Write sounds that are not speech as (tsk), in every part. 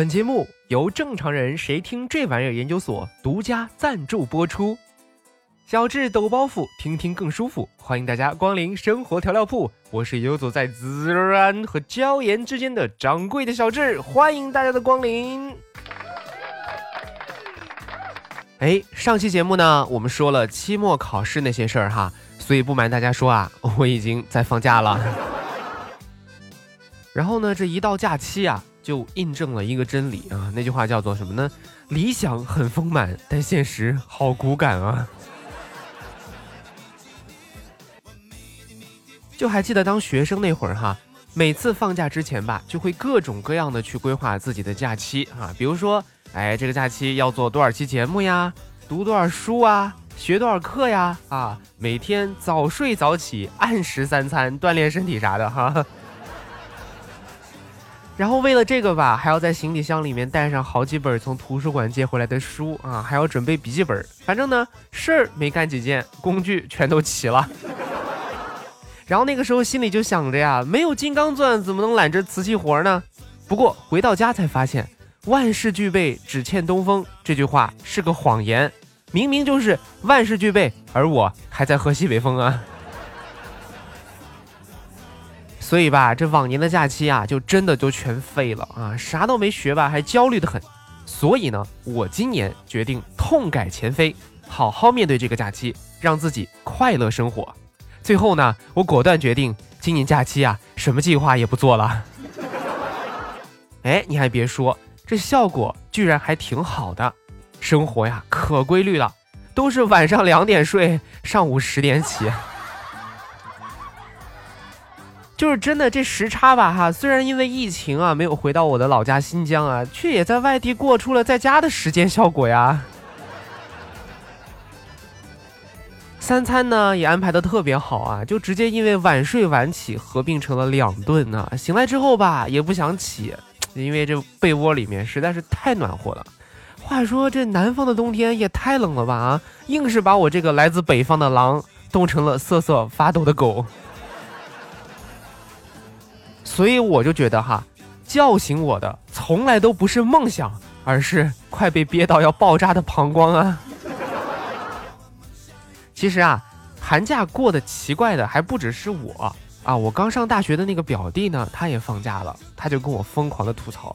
本节目由正常人谁听这玩意儿研究所独家赞助播出。小智抖包袱，听听更舒服。欢迎大家光临生活调料铺，我是游走在孜然和椒盐之间的掌柜的小智，欢迎大家的光临。哎，上期节目呢，我们说了期末考试那些事儿哈，所以不瞒大家说啊，(laughs) 我已经在放假了。然后呢，这一到假期啊，就印证了一个真理啊，那句话叫做什么呢？理想很丰满，但现实好骨感啊。(laughs) 就还记得当学生那会儿哈，每次放假之前吧，就会各种各样的去规划自己的假期啊，比如说，哎，这个假期要做多少期节目呀，读多少书啊，学多少课呀，啊，每天早睡早起，按时三餐，锻炼身体啥的哈。然后为了这个吧，还要在行李箱里面带上好几本从图书馆借回来的书啊，还要准备笔记本，反正呢事儿没干几件，工具全都齐了。(laughs) 然后那个时候心里就想着呀，没有金刚钻怎么能揽着瓷器活呢？不过回到家才发现，万事俱备只欠东风这句话是个谎言，明明就是万事俱备，而我还在喝西北风啊。所以吧，这往年的假期啊，就真的就全废了啊，啥都没学吧，还焦虑的很。所以呢，我今年决定痛改前非，好好面对这个假期，让自己快乐生活。最后呢，我果断决定今年假期啊，什么计划也不做了。(laughs) 哎，你还别说，这效果居然还挺好的。生活呀，可规律了，都是晚上两点睡，上午十点起。就是真的这时差吧，哈，虽然因为疫情啊，没有回到我的老家新疆啊，却也在外地过出了在家的时间效果呀。三餐呢也安排的特别好啊，就直接因为晚睡晚起合并成了两顿呢。醒来之后吧，也不想起，因为这被窝里面实在是太暖和了。话说这南方的冬天也太冷了吧啊，硬是把我这个来自北方的狼冻成了瑟瑟发抖的狗。所以我就觉得哈，叫醒我的从来都不是梦想，而是快被憋到要爆炸的膀胱啊。(laughs) 其实啊，寒假过得奇怪的还不只是我啊！我刚上大学的那个表弟呢，他也放假了，他就跟我疯狂的吐槽：“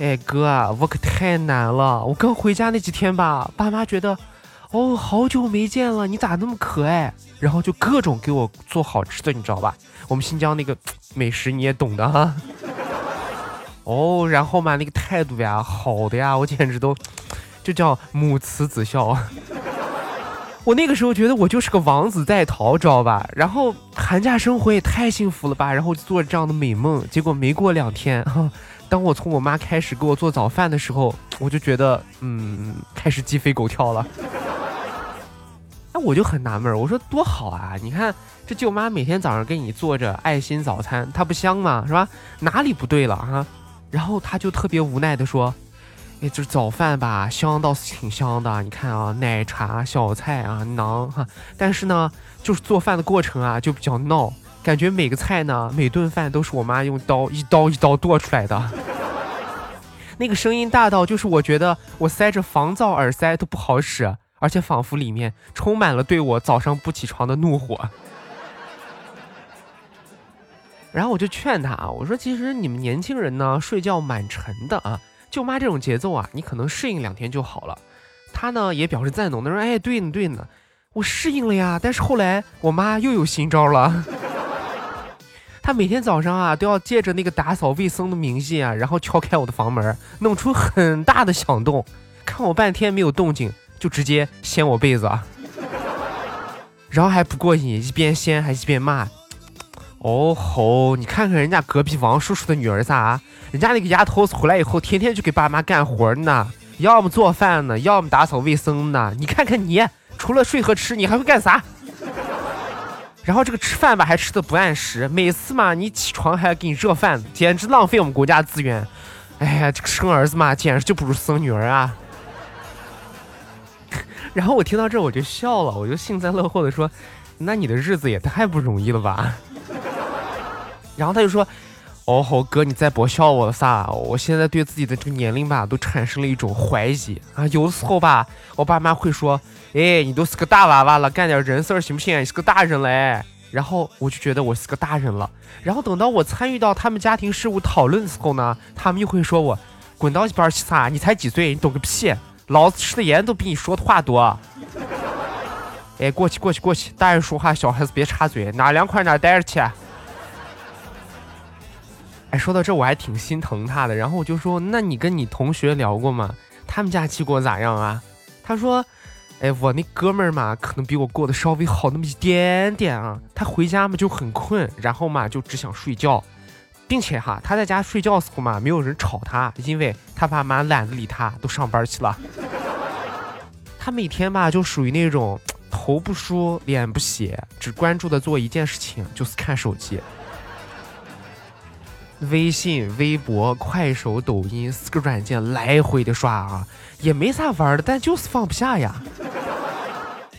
哎哥啊，我可太难了！我刚回家那几天吧，爸妈觉得，哦，好久没见了，你咋那么可爱？然后就各种给我做好吃的，你知道吧？我们新疆那个 (tsk) 美食你也懂的哈。哦，然后嘛，那个态度呀，好的呀，我简直都 (tsk) 就叫母慈子孝。”我那个时候觉得我就是个王子在逃，知道吧？然后寒假生活也太幸福了吧！然后就做这样的美梦，结果没过两天，当我从我妈开始给我做早饭的时候，我就觉得，嗯，开始鸡飞狗跳了。那我就很纳闷儿，我说多好啊！你看这舅妈每天早上给你做着爱心早餐，它不香吗？是吧？哪里不对了啊？然后他就特别无奈的说。哎，这早饭吧，香倒是挺香的。你看啊，奶茶、小菜啊、馕哈。但是呢，就是做饭的过程啊，就比较闹，感觉每个菜呢，每顿饭都是我妈用刀一刀一刀剁出来的。(laughs) 那个声音大到，就是我觉得我塞着防噪耳塞都不好使，而且仿佛里面充满了对我早上不起床的怒火。然后我就劝他啊，我说其实你们年轻人呢，睡觉蛮沉的啊。舅妈这种节奏啊，你可能适应两天就好了。他呢也表示赞同，他说：“哎，对呢，对呢，我适应了呀。但是后来我妈又有新招了，(laughs) 她每天早上啊都要借着那个打扫卫生的名义啊，然后敲开我的房门，弄出很大的响动，看我半天没有动静，就直接掀我被子啊。然后还不过瘾，一边掀还一边骂。”哦吼！你看看人家隔壁王叔叔的女儿咋？人家那个丫头子回来以后，天天就给爸妈干活呢，要么做饭呢，要么打扫卫生呢。你看看你，除了睡和吃，你还会干啥？然后这个吃饭吧，还吃的不按时，每次嘛，你起床还要给你热饭，简直浪费我们国家资源。哎呀，这个生儿子嘛，简直就不如生女儿啊！然后我听到这我就笑了，我就幸灾乐祸的说：“那你的日子也太不容易了吧？” (laughs) 然后他就说：“哦吼，哥，你再别笑我了撒！我现在对自己的这个年龄吧，都产生了一种怀疑啊。有的时候吧，我爸妈会说：“哎，你都是个大娃娃了，干点人事儿行不行？你是个大人嘞。”然后我就觉得我是个大人了。然后等到我参与到他们家庭事务讨论的时候呢，他们又会说我：“滚到一边去撒！你才几岁，你懂个屁！老子吃的盐都比你说的话多。”哎，过去过去过去，大人说话，小孩子别插嘴，哪凉快哪待着去。哎，说到这我还挺心疼他的，然后我就说，那你跟你同学聊过吗？他们家过过咋样啊？他说，哎，我那哥们儿嘛，可能比我过得稍微好那么一点点啊。他回家嘛就很困，然后嘛就只想睡觉，并且哈，他在家睡觉时候嘛，没有人吵他，因为他爸妈懒得理他，都上班去了。他每天吧就属于那种头不梳脸不洗，只关注的做一件事情，就是看手机。微信、微博、快手、抖音四个软件来回的刷啊，也没啥玩的，但就是放不下呀。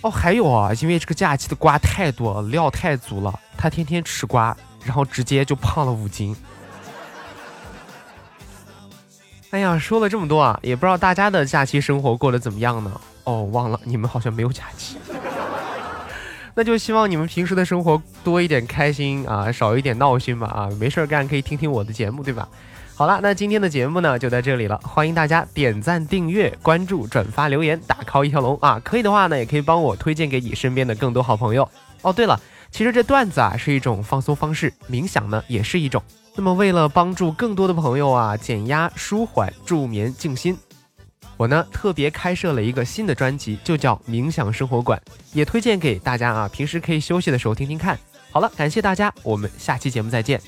哦，还有啊，因为这个假期的瓜太多了，料太足了，他天天吃瓜，然后直接就胖了五斤。哎呀，说了这么多啊，也不知道大家的假期生活过得怎么样呢？哦，忘了，你们好像没有假期。(laughs) 那就希望你们平时的生活多一点开心啊，少一点闹心吧啊，没事儿干可以听听我的节目，对吧？好了，那今天的节目呢就在这里了，欢迎大家点赞、订阅、关注、转发、留言，打 call 一条龙啊！可以的话呢，也可以帮我推荐给你身边的更多好朋友哦。对了，其实这段子啊是一种放松方式，冥想呢也是一种。那么为了帮助更多的朋友啊减压、舒缓、助眠、静心。我呢特别开设了一个新的专辑，就叫冥想生活馆，也推荐给大家啊，平时可以休息的时候听听看。好了，感谢大家，我们下期节目再见。